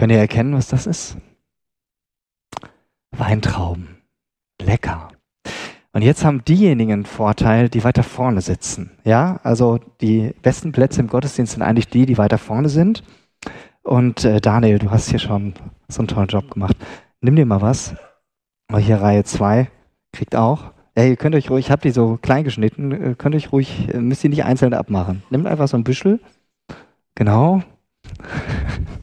Könnt ihr erkennen, was das ist? Weintrauben. Lecker. Und jetzt haben diejenigen einen Vorteil, die weiter vorne sitzen. Ja, also die besten Plätze im Gottesdienst sind eigentlich die, die weiter vorne sind. Und äh, Daniel, du hast hier schon so einen tollen Job gemacht. Nimm dir mal was. Mal hier Reihe 2 kriegt auch. Ey, ihr könnt euch ruhig, ich habe die so klein geschnitten, äh, könnt euch ruhig, äh, müsst ihr nicht einzeln abmachen. Nehmt einfach so ein Büschel. Genau.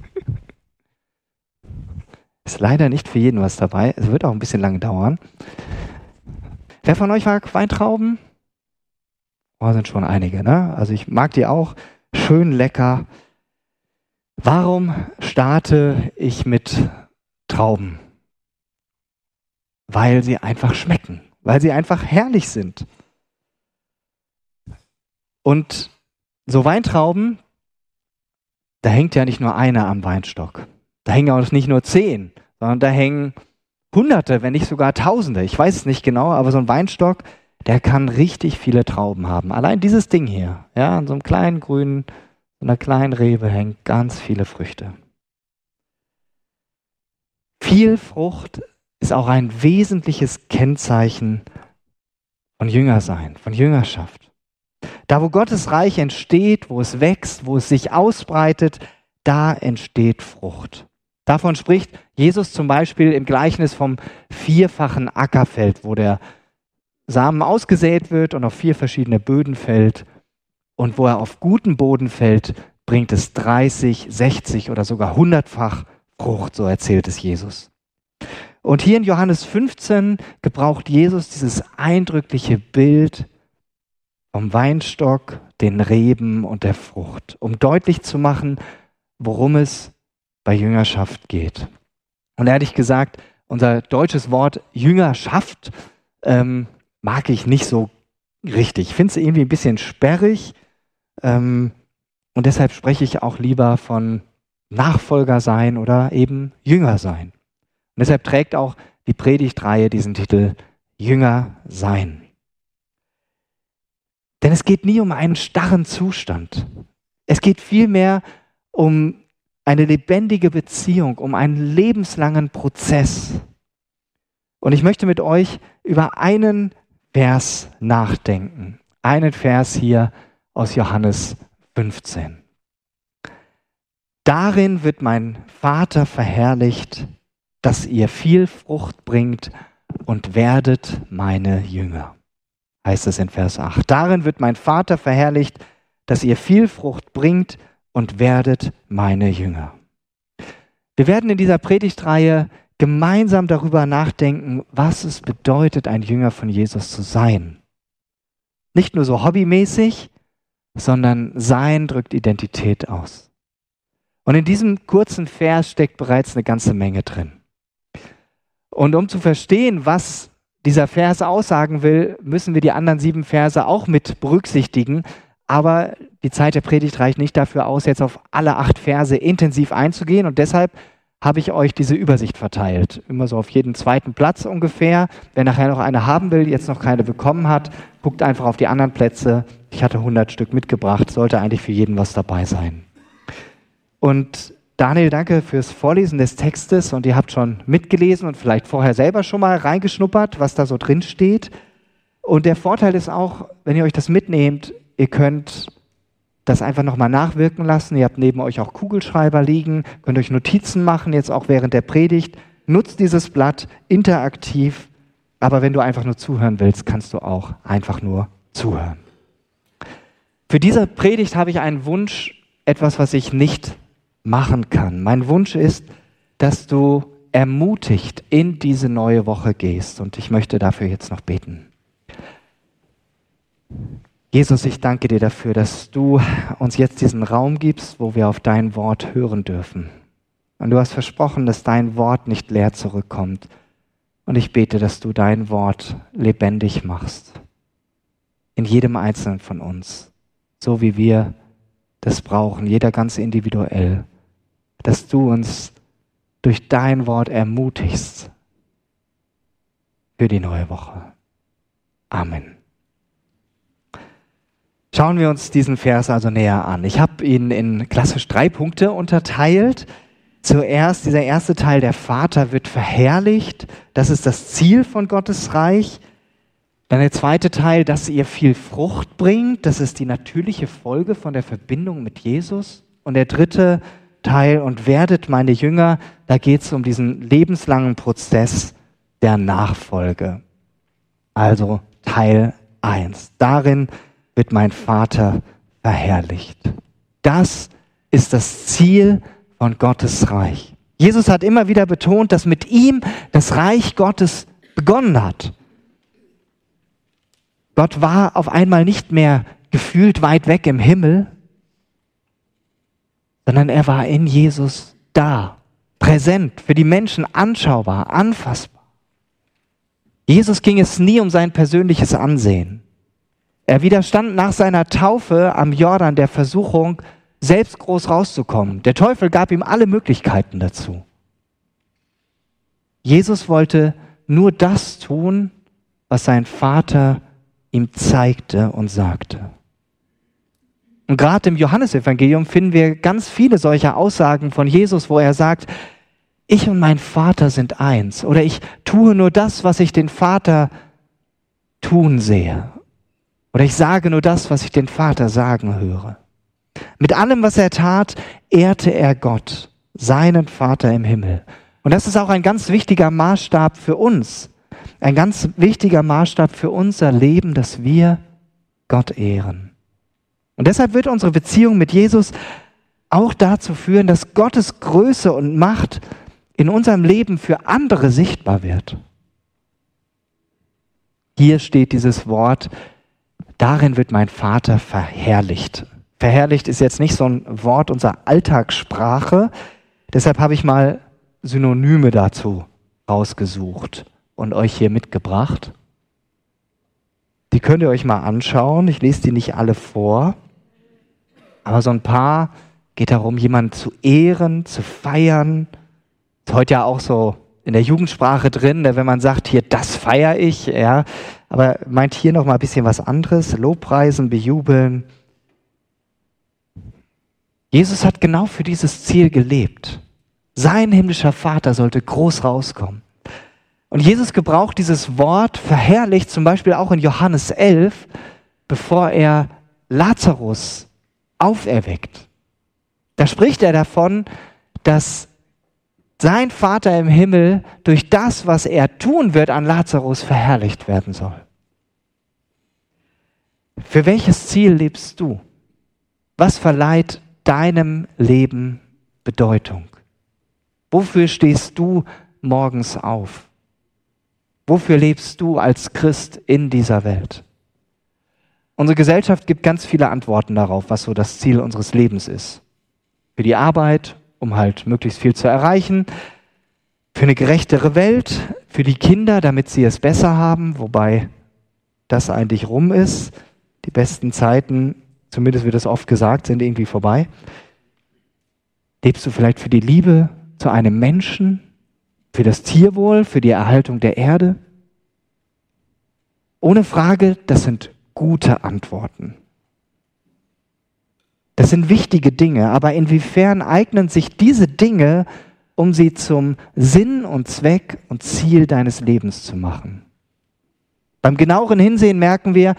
Ist leider nicht für jeden was dabei. Es wird auch ein bisschen lange dauern. Wer von euch mag Weintrauben? Oh, sind schon einige, ne? Also ich mag die auch. Schön lecker. Warum starte ich mit Trauben? Weil sie einfach schmecken, weil sie einfach herrlich sind. Und so Weintrauben, da hängt ja nicht nur einer am Weinstock. Da hängen auch nicht nur zehn, sondern da hängen Hunderte, wenn nicht sogar Tausende. Ich weiß es nicht genau, aber so ein Weinstock, der kann richtig viele Trauben haben. Allein dieses Ding hier, ja, an so einem kleinen grünen, so einer kleinen Rebe hängen ganz viele Früchte. Viel Frucht ist auch ein wesentliches Kennzeichen von Jüngersein, von Jüngerschaft. Da, wo Gottes Reich entsteht, wo es wächst, wo es sich ausbreitet, da entsteht Frucht. Davon spricht Jesus zum Beispiel im Gleichnis vom vierfachen Ackerfeld, wo der Samen ausgesät wird und auf vier verschiedene Böden fällt. Und wo er auf guten Boden fällt, bringt es 30, 60 oder sogar 100-fach Frucht, so erzählt es Jesus. Und hier in Johannes 15 gebraucht Jesus dieses eindrückliche Bild vom Weinstock, den Reben und der Frucht, um deutlich zu machen, worum es bei Jüngerschaft geht. Und ehrlich gesagt, unser deutsches Wort Jüngerschaft ähm, mag ich nicht so richtig. Ich finde es irgendwie ein bisschen sperrig. Ähm, und deshalb spreche ich auch lieber von Nachfolger sein oder eben Jünger sein. Und deshalb trägt auch die Predigtreihe diesen Titel Jünger sein. Denn es geht nie um einen starren Zustand. Es geht vielmehr um eine lebendige Beziehung, um einen lebenslangen Prozess. Und ich möchte mit euch über einen Vers nachdenken. Einen Vers hier aus Johannes 15. Darin wird mein Vater verherrlicht, dass ihr viel Frucht bringt und werdet meine Jünger. Heißt es in Vers 8. Darin wird mein Vater verherrlicht, dass ihr viel Frucht bringt und werdet meine Jünger. Wir werden in dieser Predigtreihe gemeinsam darüber nachdenken, was es bedeutet, ein Jünger von Jesus zu sein. Nicht nur so hobbymäßig, sondern sein drückt Identität aus. Und in diesem kurzen Vers steckt bereits eine ganze Menge drin. Und um zu verstehen, was dieser Vers aussagen will, müssen wir die anderen sieben Verse auch mit berücksichtigen, aber die Zeit der Predigt reicht nicht dafür aus, jetzt auf alle acht Verse intensiv einzugehen. Und deshalb habe ich euch diese Übersicht verteilt. Immer so auf jeden zweiten Platz ungefähr. Wer nachher noch eine haben will, jetzt noch keine bekommen hat, guckt einfach auf die anderen Plätze. Ich hatte 100 Stück mitgebracht, sollte eigentlich für jeden was dabei sein. Und Daniel, danke fürs Vorlesen des Textes und ihr habt schon mitgelesen und vielleicht vorher selber schon mal reingeschnuppert, was da so drin steht. Und der Vorteil ist auch, wenn ihr euch das mitnehmt, Ihr könnt das einfach nochmal nachwirken lassen. Ihr habt neben euch auch Kugelschreiber liegen, könnt euch Notizen machen, jetzt auch während der Predigt. Nutzt dieses Blatt interaktiv, aber wenn du einfach nur zuhören willst, kannst du auch einfach nur zuhören. Für diese Predigt habe ich einen Wunsch, etwas, was ich nicht machen kann. Mein Wunsch ist, dass du ermutigt in diese neue Woche gehst und ich möchte dafür jetzt noch beten. Jesus, ich danke dir dafür, dass du uns jetzt diesen Raum gibst, wo wir auf dein Wort hören dürfen. Und du hast versprochen, dass dein Wort nicht leer zurückkommt. Und ich bete, dass du dein Wort lebendig machst. In jedem Einzelnen von uns. So wie wir das brauchen, jeder ganz individuell. Dass du uns durch dein Wort ermutigst für die neue Woche. Amen. Schauen wir uns diesen Vers also näher an. Ich habe ihn in klassisch drei Punkte unterteilt. Zuerst, dieser erste Teil, der Vater wird verherrlicht. Das ist das Ziel von Gottes Reich. Dann der zweite Teil, dass ihr viel Frucht bringt. Das ist die natürliche Folge von der Verbindung mit Jesus. Und der dritte Teil, und werdet meine Jünger, da geht es um diesen lebenslangen Prozess der Nachfolge. Also Teil 1. Darin wird mein Vater verherrlicht. Das ist das Ziel von Gottes Reich. Jesus hat immer wieder betont, dass mit ihm das Reich Gottes begonnen hat. Gott war auf einmal nicht mehr gefühlt weit weg im Himmel, sondern er war in Jesus da, präsent, für die Menschen anschaubar, anfassbar. Jesus ging es nie um sein persönliches Ansehen. Er widerstand nach seiner Taufe am Jordan der Versuchung, selbst groß rauszukommen. Der Teufel gab ihm alle Möglichkeiten dazu. Jesus wollte nur das tun, was sein Vater ihm zeigte und sagte. Und gerade im Johannesevangelium finden wir ganz viele solcher Aussagen von Jesus, wo er sagt, ich und mein Vater sind eins oder ich tue nur das, was ich den Vater tun sehe oder ich sage nur das, was ich den Vater sagen höre. Mit allem, was er tat, ehrte er Gott, seinen Vater im Himmel. Und das ist auch ein ganz wichtiger Maßstab für uns, ein ganz wichtiger Maßstab für unser Leben, dass wir Gott ehren. Und deshalb wird unsere Beziehung mit Jesus auch dazu führen, dass Gottes Größe und Macht in unserem Leben für andere sichtbar wird. Hier steht dieses Wort, darin wird mein Vater verherrlicht. Verherrlicht ist jetzt nicht so ein Wort unserer Alltagssprache, deshalb habe ich mal Synonyme dazu rausgesucht und euch hier mitgebracht. Die könnt ihr euch mal anschauen. Ich lese die nicht alle vor, aber so ein paar geht darum, jemanden zu ehren, zu feiern. Ist heute ja auch so in der Jugendsprache drin, ne, wenn man sagt, hier, das feiere ich, ja, aber meint hier noch mal ein bisschen was anderes, Lobpreisen, bejubeln, Jesus hat genau für dieses Ziel gelebt. Sein himmlischer Vater sollte groß rauskommen. Und Jesus gebraucht dieses Wort verherrlicht zum Beispiel auch in Johannes 11, bevor er Lazarus auferweckt. Da spricht er davon, dass sein Vater im Himmel durch das, was er tun wird, an Lazarus verherrlicht werden soll. Für welches Ziel lebst du? Was verleiht deinem Leben Bedeutung? Wofür stehst du morgens auf? Wofür lebst du als Christ in dieser Welt? Unsere Gesellschaft gibt ganz viele Antworten darauf, was so das Ziel unseres Lebens ist. Für die Arbeit, um halt möglichst viel zu erreichen, für eine gerechtere Welt, für die Kinder, damit sie es besser haben, wobei das eigentlich rum ist. Die besten Zeiten zumindest wird es oft gesagt, sind irgendwie vorbei. Lebst du vielleicht für die Liebe zu einem Menschen, für das Tierwohl, für die Erhaltung der Erde? Ohne Frage, das sind gute Antworten. Das sind wichtige Dinge, aber inwiefern eignen sich diese Dinge, um sie zum Sinn und Zweck und Ziel deines Lebens zu machen? Beim genaueren Hinsehen merken wir,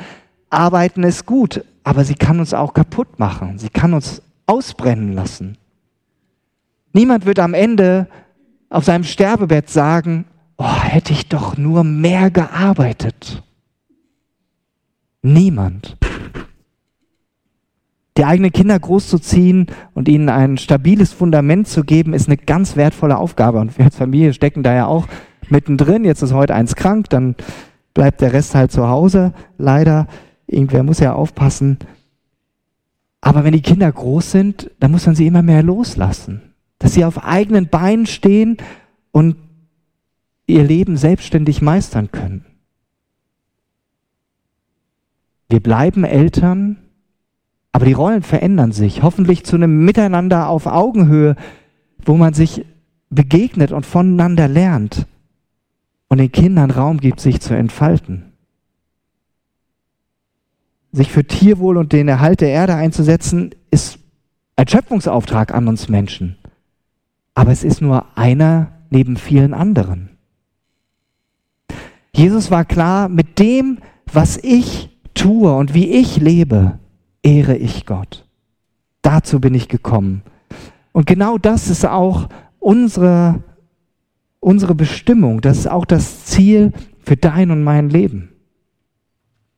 Arbeiten ist gut, aber sie kann uns auch kaputt machen. Sie kann uns ausbrennen lassen. Niemand wird am Ende auf seinem Sterbebett sagen, oh, hätte ich doch nur mehr gearbeitet. Niemand. Die eigenen Kinder großzuziehen und ihnen ein stabiles Fundament zu geben, ist eine ganz wertvolle Aufgabe. Und wir als Familie stecken da ja auch mittendrin. Jetzt ist heute eins krank, dann bleibt der Rest halt zu Hause. Leider Irgendwer muss ja aufpassen. Aber wenn die Kinder groß sind, dann muss man sie immer mehr loslassen. Dass sie auf eigenen Beinen stehen und ihr Leben selbstständig meistern können. Wir bleiben Eltern, aber die Rollen verändern sich. Hoffentlich zu einem Miteinander auf Augenhöhe, wo man sich begegnet und voneinander lernt und den Kindern Raum gibt, sich zu entfalten sich für Tierwohl und den Erhalt der Erde einzusetzen, ist ein Schöpfungsauftrag an uns Menschen. aber es ist nur einer neben vielen anderen. Jesus war klar, mit dem, was ich tue und wie ich lebe, ehre ich Gott. Dazu bin ich gekommen. Und genau das ist auch unsere, unsere Bestimmung. Das ist auch das Ziel für dein und mein Leben.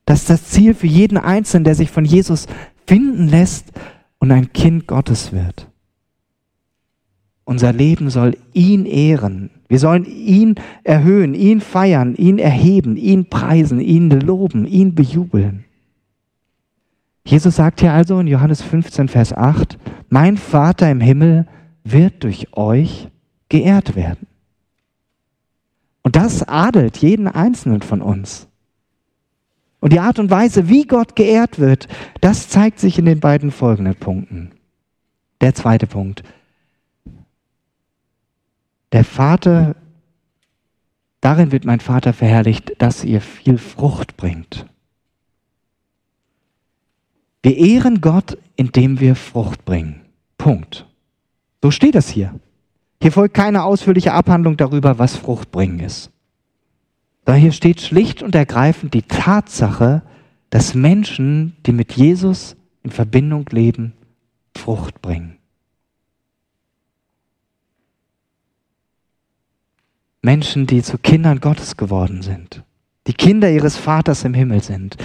Das ist das Ziel für jeden Einzelnen, der sich von Jesus finden lässt und ein Kind Gottes wird. Unser Leben soll ihn ehren. Wir sollen ihn erhöhen, ihn feiern, ihn erheben, ihn preisen, ihn loben, ihn bejubeln. Jesus sagt hier also in Johannes 15, Vers 8, mein Vater im Himmel wird durch euch geehrt werden. Und das adelt jeden Einzelnen von uns. Und die Art und Weise, wie Gott geehrt wird, das zeigt sich in den beiden folgenden Punkten. Der zweite Punkt. Der Vater, darin wird mein Vater verherrlicht, dass ihr viel Frucht bringt. Wir ehren Gott, indem wir Frucht bringen. Punkt. So steht es hier. Hier folgt keine ausführliche Abhandlung darüber, was Frucht bringen ist. Da hier steht schlicht und ergreifend die Tatsache, dass Menschen, die mit Jesus in Verbindung leben, Frucht bringen. Menschen, die zu Kindern Gottes geworden sind, die Kinder ihres Vaters im Himmel sind,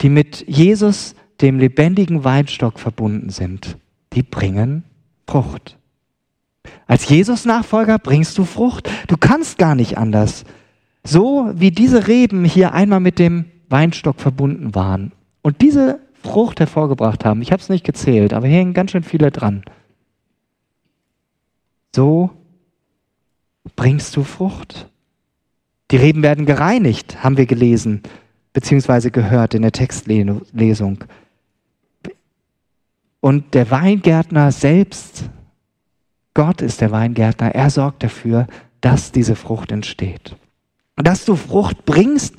die mit Jesus, dem lebendigen Weinstock, verbunden sind, die bringen Frucht. Als Jesus-Nachfolger bringst du Frucht. Du kannst gar nicht anders. So wie diese Reben hier einmal mit dem Weinstock verbunden waren und diese Frucht hervorgebracht haben. Ich habe es nicht gezählt, aber hier hängen ganz schön viele dran. So bringst du Frucht. Die Reben werden gereinigt, haben wir gelesen, beziehungsweise gehört in der Textlesung. Und der Weingärtner selbst, Gott ist der Weingärtner, er sorgt dafür, dass diese Frucht entsteht. Dass du Frucht bringst,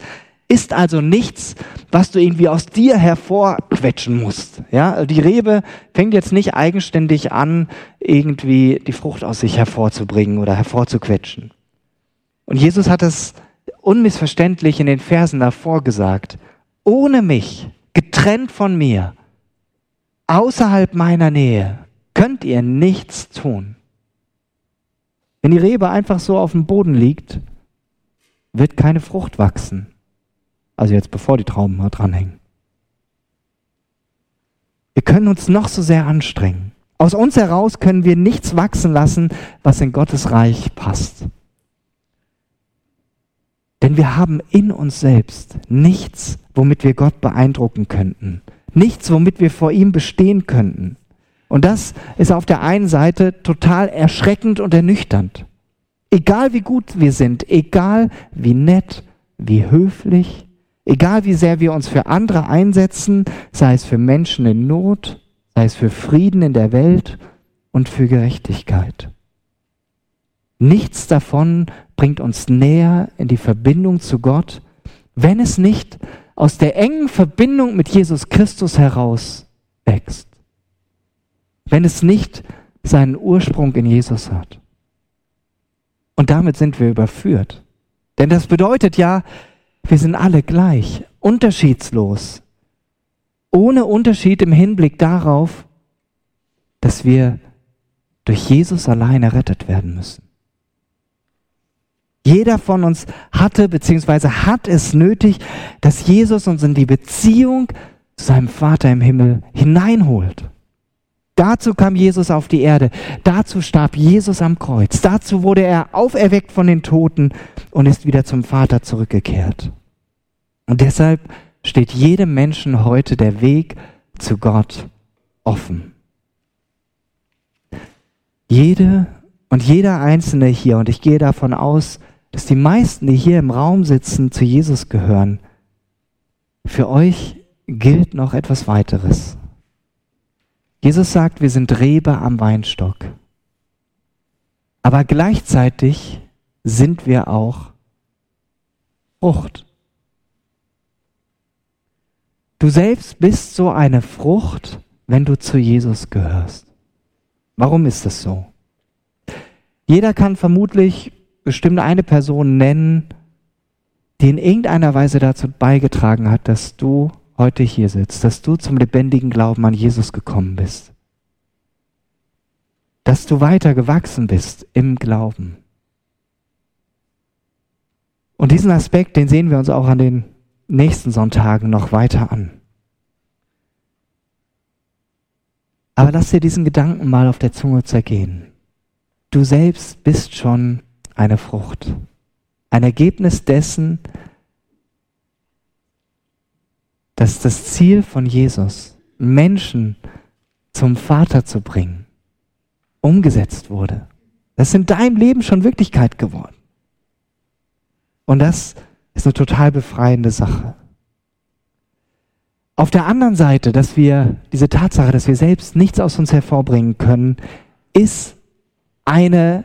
ist also nichts, was du irgendwie aus dir hervorquetschen musst. Ja, die Rebe fängt jetzt nicht eigenständig an, irgendwie die Frucht aus sich hervorzubringen oder hervorzuquetschen. Und Jesus hat es unmissverständlich in den Versen davor gesagt. Ohne mich, getrennt von mir, außerhalb meiner Nähe, könnt ihr nichts tun. Wenn die Rebe einfach so auf dem Boden liegt, wird keine Frucht wachsen. Also jetzt bevor die Trauben mal dranhängen. Wir können uns noch so sehr anstrengen. Aus uns heraus können wir nichts wachsen lassen, was in Gottes Reich passt. Denn wir haben in uns selbst nichts, womit wir Gott beeindrucken könnten. Nichts, womit wir vor ihm bestehen könnten. Und das ist auf der einen Seite total erschreckend und ernüchternd. Egal wie gut wir sind, egal wie nett, wie höflich, Egal wie sehr wir uns für andere einsetzen, sei es für Menschen in Not, sei es für Frieden in der Welt und für Gerechtigkeit. Nichts davon bringt uns näher in die Verbindung zu Gott, wenn es nicht aus der engen Verbindung mit Jesus Christus heraus wächst. Wenn es nicht seinen Ursprung in Jesus hat. Und damit sind wir überführt. Denn das bedeutet ja, wir sind alle gleich, unterschiedslos, ohne Unterschied im Hinblick darauf, dass wir durch Jesus allein errettet werden müssen. Jeder von uns hatte bzw. hat es nötig, dass Jesus uns in die Beziehung zu seinem Vater im Himmel hineinholt. Dazu kam Jesus auf die Erde, dazu starb Jesus am Kreuz, dazu wurde er auferweckt von den Toten und ist wieder zum Vater zurückgekehrt. Und deshalb steht jedem Menschen heute der Weg zu Gott offen. Jede und jeder Einzelne hier, und ich gehe davon aus, dass die meisten, die hier im Raum sitzen, zu Jesus gehören, für euch gilt noch etwas weiteres. Jesus sagt, wir sind Rebe am Weinstock. Aber gleichzeitig sind wir auch Frucht. Du selbst bist so eine Frucht, wenn du zu Jesus gehörst. Warum ist das so? Jeder kann vermutlich bestimmt eine Person nennen, die in irgendeiner Weise dazu beigetragen hat, dass du heute hier sitzt, dass du zum lebendigen Glauben an Jesus gekommen bist, dass du weiter gewachsen bist im Glauben. Und diesen Aspekt, den sehen wir uns auch an den nächsten Sonntagen noch weiter an. Aber lass dir diesen Gedanken mal auf der Zunge zergehen. Du selbst bist schon eine Frucht, ein Ergebnis dessen, dass das Ziel von Jesus, Menschen zum Vater zu bringen, umgesetzt wurde. Das ist in deinem Leben schon Wirklichkeit geworden. Und das ist eine total befreiende Sache. Auf der anderen Seite, dass wir diese Tatsache, dass wir selbst nichts aus uns hervorbringen können, ist eine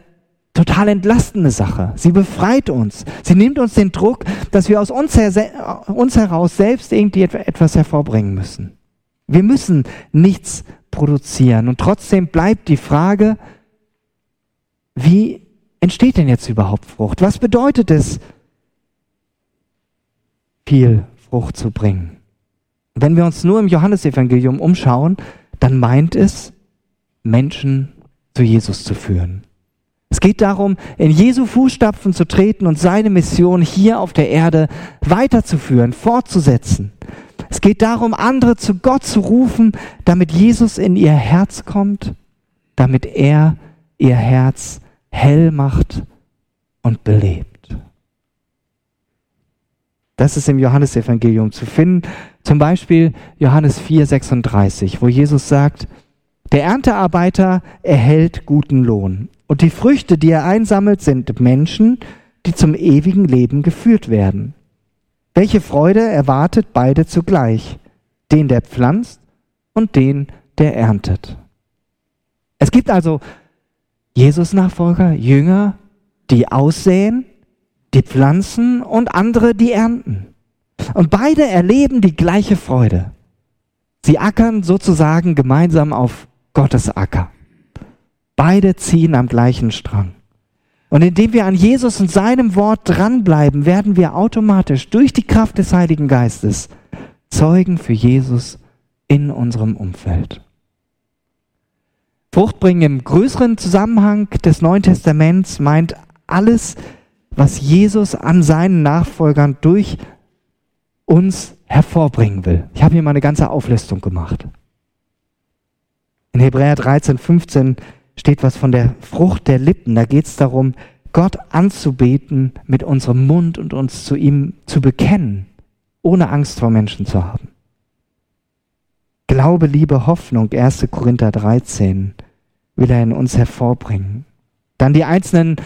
total entlastende Sache. Sie befreit uns. Sie nimmt uns den Druck, dass wir aus uns, her uns heraus selbst irgendwie etwas hervorbringen müssen. Wir müssen nichts produzieren. Und trotzdem bleibt die Frage, wie entsteht denn jetzt überhaupt Frucht? Was bedeutet es, viel Frucht zu bringen? Wenn wir uns nur im Johannesevangelium umschauen, dann meint es, Menschen zu Jesus zu führen. Es geht darum, in Jesu Fußstapfen zu treten und seine Mission hier auf der Erde weiterzuführen, fortzusetzen. Es geht darum, andere zu Gott zu rufen, damit Jesus in ihr Herz kommt, damit er ihr Herz hell macht und belebt. Das ist im Johannesevangelium zu finden. Zum Beispiel Johannes 4, 36, wo Jesus sagt, der Erntearbeiter erhält guten Lohn. Und die Früchte, die er einsammelt, sind Menschen, die zum ewigen Leben geführt werden. Welche Freude erwartet beide zugleich? Den, der pflanzt und den, der erntet. Es gibt also Jesus-Nachfolger, Jünger, die aussäen, die pflanzen und andere, die ernten. Und beide erleben die gleiche Freude. Sie ackern sozusagen gemeinsam auf Gottes Acker. Beide ziehen am gleichen Strang. Und indem wir an Jesus und seinem Wort dranbleiben, werden wir automatisch durch die Kraft des Heiligen Geistes Zeugen für Jesus in unserem Umfeld. Fruchtbringen im größeren Zusammenhang des Neuen Testaments meint alles, was Jesus an seinen Nachfolgern durch uns hervorbringen will. Ich habe hier mal eine ganze Auflistung gemacht. In Hebräer 13, 15 steht was von der Frucht der Lippen. Da geht es darum, Gott anzubeten mit unserem Mund und uns zu ihm zu bekennen, ohne Angst vor Menschen zu haben. Glaube, Liebe, Hoffnung, 1. Korinther 13, will er in uns hervorbringen. Dann die einzelnen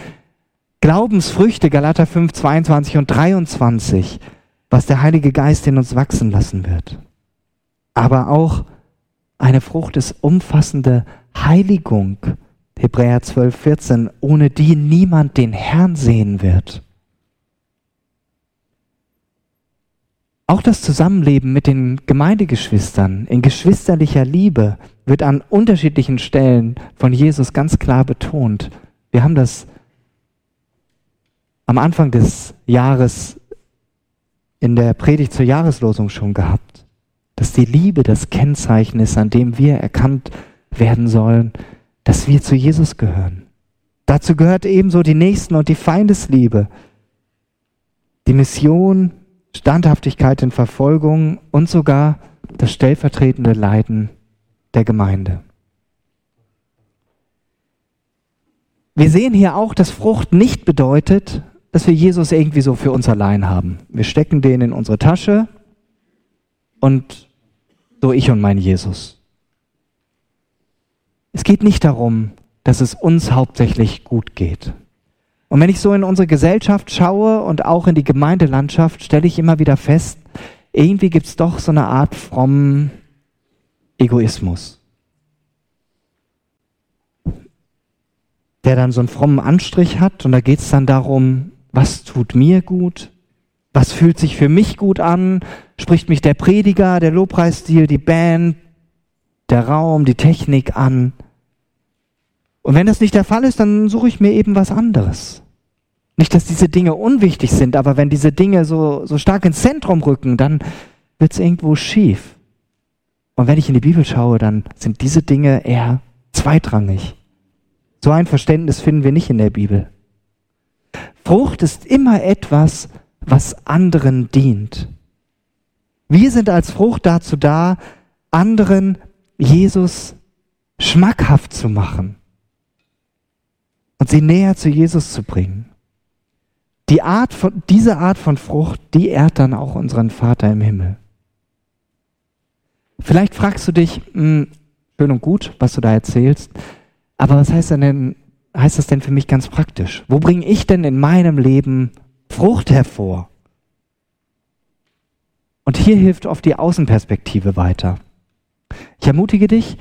Glaubensfrüchte, Galater 5, 22 und 23, was der Heilige Geist in uns wachsen lassen wird. Aber auch eine Frucht ist umfassende Heiligung, Hebräer 12, 14, ohne die niemand den Herrn sehen wird. Auch das Zusammenleben mit den Gemeindegeschwistern in geschwisterlicher Liebe wird an unterschiedlichen Stellen von Jesus ganz klar betont. Wir haben das am Anfang des Jahres in der Predigt zur Jahreslosung schon gehabt, dass die Liebe das Kennzeichen ist, an dem wir erkannt werden sollen, dass wir zu Jesus gehören. Dazu gehört ebenso die Nächsten- und die Feindesliebe, die Mission, Standhaftigkeit in Verfolgung und sogar das stellvertretende Leiden der Gemeinde. Wir sehen hier auch, dass Frucht nicht bedeutet, dass wir Jesus irgendwie so für uns allein haben. Wir stecken den in unsere Tasche und so ich und mein Jesus. Es geht nicht darum, dass es uns hauptsächlich gut geht. Und wenn ich so in unsere Gesellschaft schaue und auch in die Gemeindelandschaft, stelle ich immer wieder fest, irgendwie gibt es doch so eine Art frommen Egoismus. Der dann so einen frommen Anstrich hat und da geht es dann darum, was tut mir gut, was fühlt sich für mich gut an, spricht mich der Prediger, der Lobpreisstil, die Band, der Raum, die Technik an. Und wenn das nicht der Fall ist, dann suche ich mir eben was anderes. Nicht, dass diese Dinge unwichtig sind, aber wenn diese Dinge so, so stark ins Zentrum rücken, dann wird es irgendwo schief. Und wenn ich in die Bibel schaue, dann sind diese Dinge eher zweitrangig. So ein Verständnis finden wir nicht in der Bibel. Frucht ist immer etwas, was anderen dient. Wir sind als Frucht dazu da, anderen Jesus schmackhaft zu machen und sie näher zu Jesus zu bringen. Die Art von, diese Art von Frucht, die ehrt dann auch unseren Vater im Himmel. Vielleicht fragst du dich, mh, hm, schön und gut, was du da erzählst, aber was heißt denn, heißt das denn für mich ganz praktisch? Wo bringe ich denn in meinem Leben Frucht hervor? Und hier hilft oft die Außenperspektive weiter. Ich ermutige dich,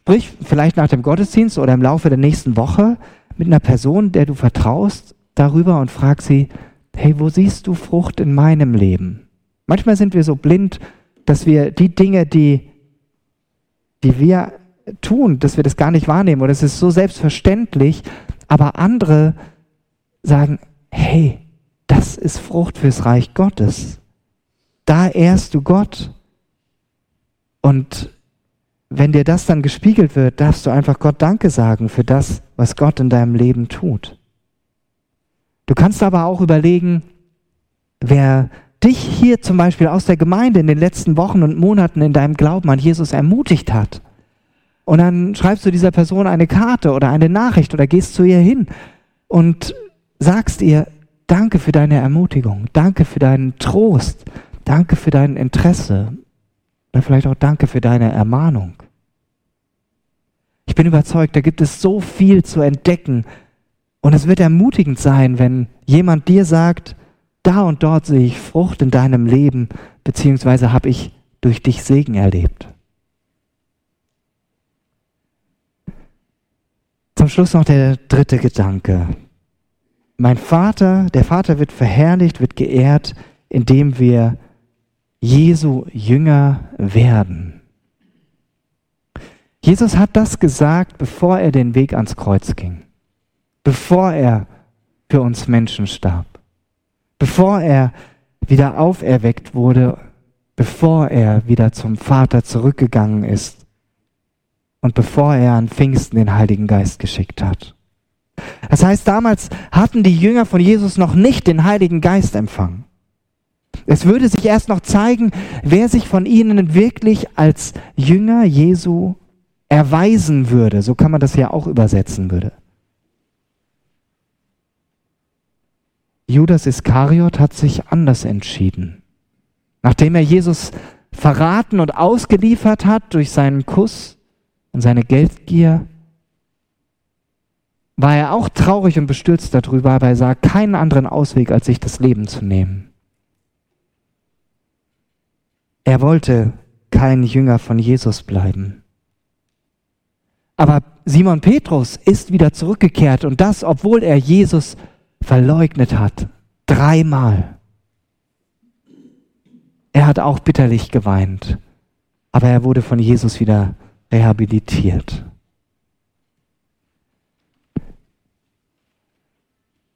sprich vielleicht nach dem Gottesdienst oder im Laufe der nächsten Woche mit einer Person, der du vertraust, darüber und frag sie, hey, wo siehst du Frucht in meinem Leben? Manchmal sind wir so blind, dass wir die Dinge, die, die wir tun, dass wir das gar nicht wahrnehmen oder es ist so selbstverständlich, aber andere sagen, hey, das ist Frucht fürs Reich Gottes. Da ehrst du Gott. Und wenn dir das dann gespiegelt wird, darfst du einfach Gott Danke sagen für das, was Gott in deinem Leben tut. Du kannst aber auch überlegen, wer dich hier zum Beispiel aus der Gemeinde in den letzten Wochen und Monaten in deinem Glauben an Jesus ermutigt hat. Und dann schreibst du dieser Person eine Karte oder eine Nachricht oder gehst zu ihr hin und sagst ihr, danke für deine Ermutigung, danke für deinen Trost, danke für dein Interesse oder vielleicht auch danke für deine Ermahnung. Ich bin überzeugt, da gibt es so viel zu entdecken, und es wird ermutigend sein, wenn jemand dir sagt, da und dort sehe ich Frucht in deinem Leben, beziehungsweise habe ich durch dich Segen erlebt. Zum Schluss noch der dritte Gedanke. Mein Vater, der Vater wird verherrlicht, wird geehrt, indem wir Jesu Jünger werden. Jesus hat das gesagt, bevor er den Weg ans Kreuz ging bevor er für uns Menschen starb, bevor er wieder auferweckt wurde, bevor er wieder zum Vater zurückgegangen ist und bevor er an Pfingsten den Heiligen Geist geschickt hat. Das heißt, damals hatten die Jünger von Jesus noch nicht den Heiligen Geist empfangen. Es würde sich erst noch zeigen, wer sich von ihnen wirklich als Jünger Jesu erweisen würde. So kann man das ja auch übersetzen würde. Judas Iskariot hat sich anders entschieden. Nachdem er Jesus verraten und ausgeliefert hat durch seinen Kuss und seine Geldgier, war er auch traurig und bestürzt darüber, aber er sah keinen anderen Ausweg, als sich das Leben zu nehmen. Er wollte kein Jünger von Jesus bleiben. Aber Simon Petrus ist wieder zurückgekehrt und das, obwohl er Jesus verleugnet hat. Dreimal. Er hat auch bitterlich geweint, aber er wurde von Jesus wieder rehabilitiert.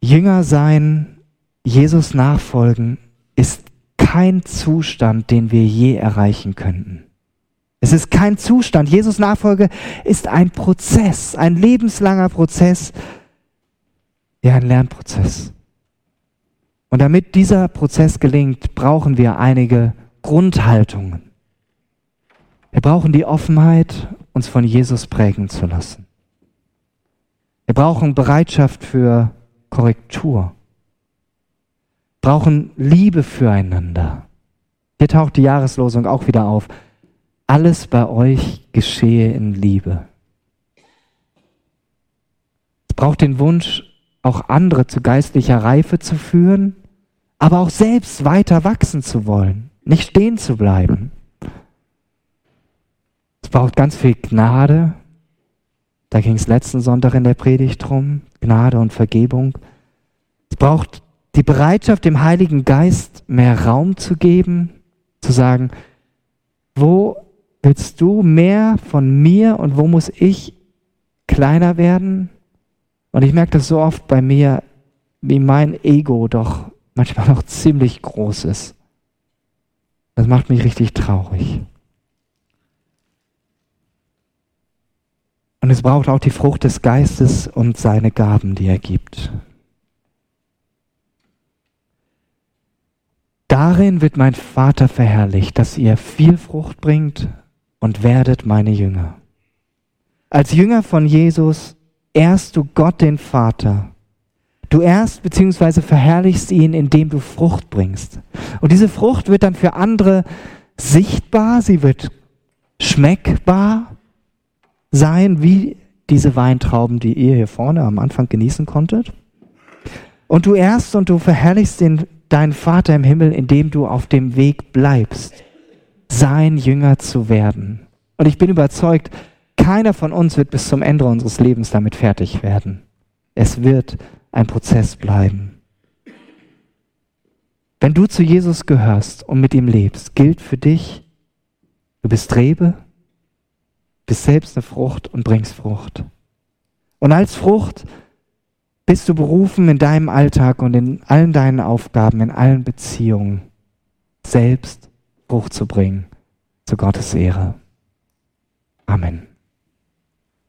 Jünger sein, Jesus nachfolgen, ist kein Zustand, den wir je erreichen könnten. Es ist kein Zustand. Jesus Nachfolge ist ein Prozess, ein lebenslanger Prozess, ja, ein Lernprozess. Und damit dieser Prozess gelingt, brauchen wir einige Grundhaltungen. Wir brauchen die Offenheit, uns von Jesus prägen zu lassen. Wir brauchen Bereitschaft für Korrektur. Brauchen Liebe füreinander. Hier taucht die Jahreslosung auch wieder auf. Alles bei euch geschehe in Liebe. Es braucht den Wunsch, auch andere zu geistlicher Reife zu führen, aber auch selbst weiter wachsen zu wollen, nicht stehen zu bleiben. Es braucht ganz viel Gnade. Da ging es letzten Sonntag in der Predigt drum. Gnade und Vergebung. Es braucht die Bereitschaft, dem Heiligen Geist mehr Raum zu geben, zu sagen, wo willst du mehr von mir und wo muss ich kleiner werden. Und ich merke das so oft bei mir, wie mein Ego doch manchmal noch ziemlich groß ist. Das macht mich richtig traurig. Und es braucht auch die Frucht des Geistes und seine Gaben, die er gibt. Darin wird mein Vater verherrlicht, dass ihr viel Frucht bringt und werdet meine Jünger. Als Jünger von Jesus ehrst du Gott den Vater. Du ehrst bzw. verherrlichst ihn, indem du Frucht bringst. Und diese Frucht wird dann für andere sichtbar, sie wird schmeckbar sein, wie diese Weintrauben, die ihr hier vorne am Anfang genießen konntet. Und du ehrst und du verherrlichst den, deinen Vater im Himmel, indem du auf dem Weg bleibst, sein Jünger zu werden. Und ich bin überzeugt, keiner von uns wird bis zum Ende unseres Lebens damit fertig werden. Es wird ein Prozess bleiben. Wenn du zu Jesus gehörst und mit ihm lebst, gilt für dich, du bist Rebe, bist selbst eine Frucht und bringst Frucht. Und als Frucht bist du berufen, in deinem Alltag und in allen deinen Aufgaben, in allen Beziehungen selbst Frucht zu bringen, zu Gottes Ehre. Amen.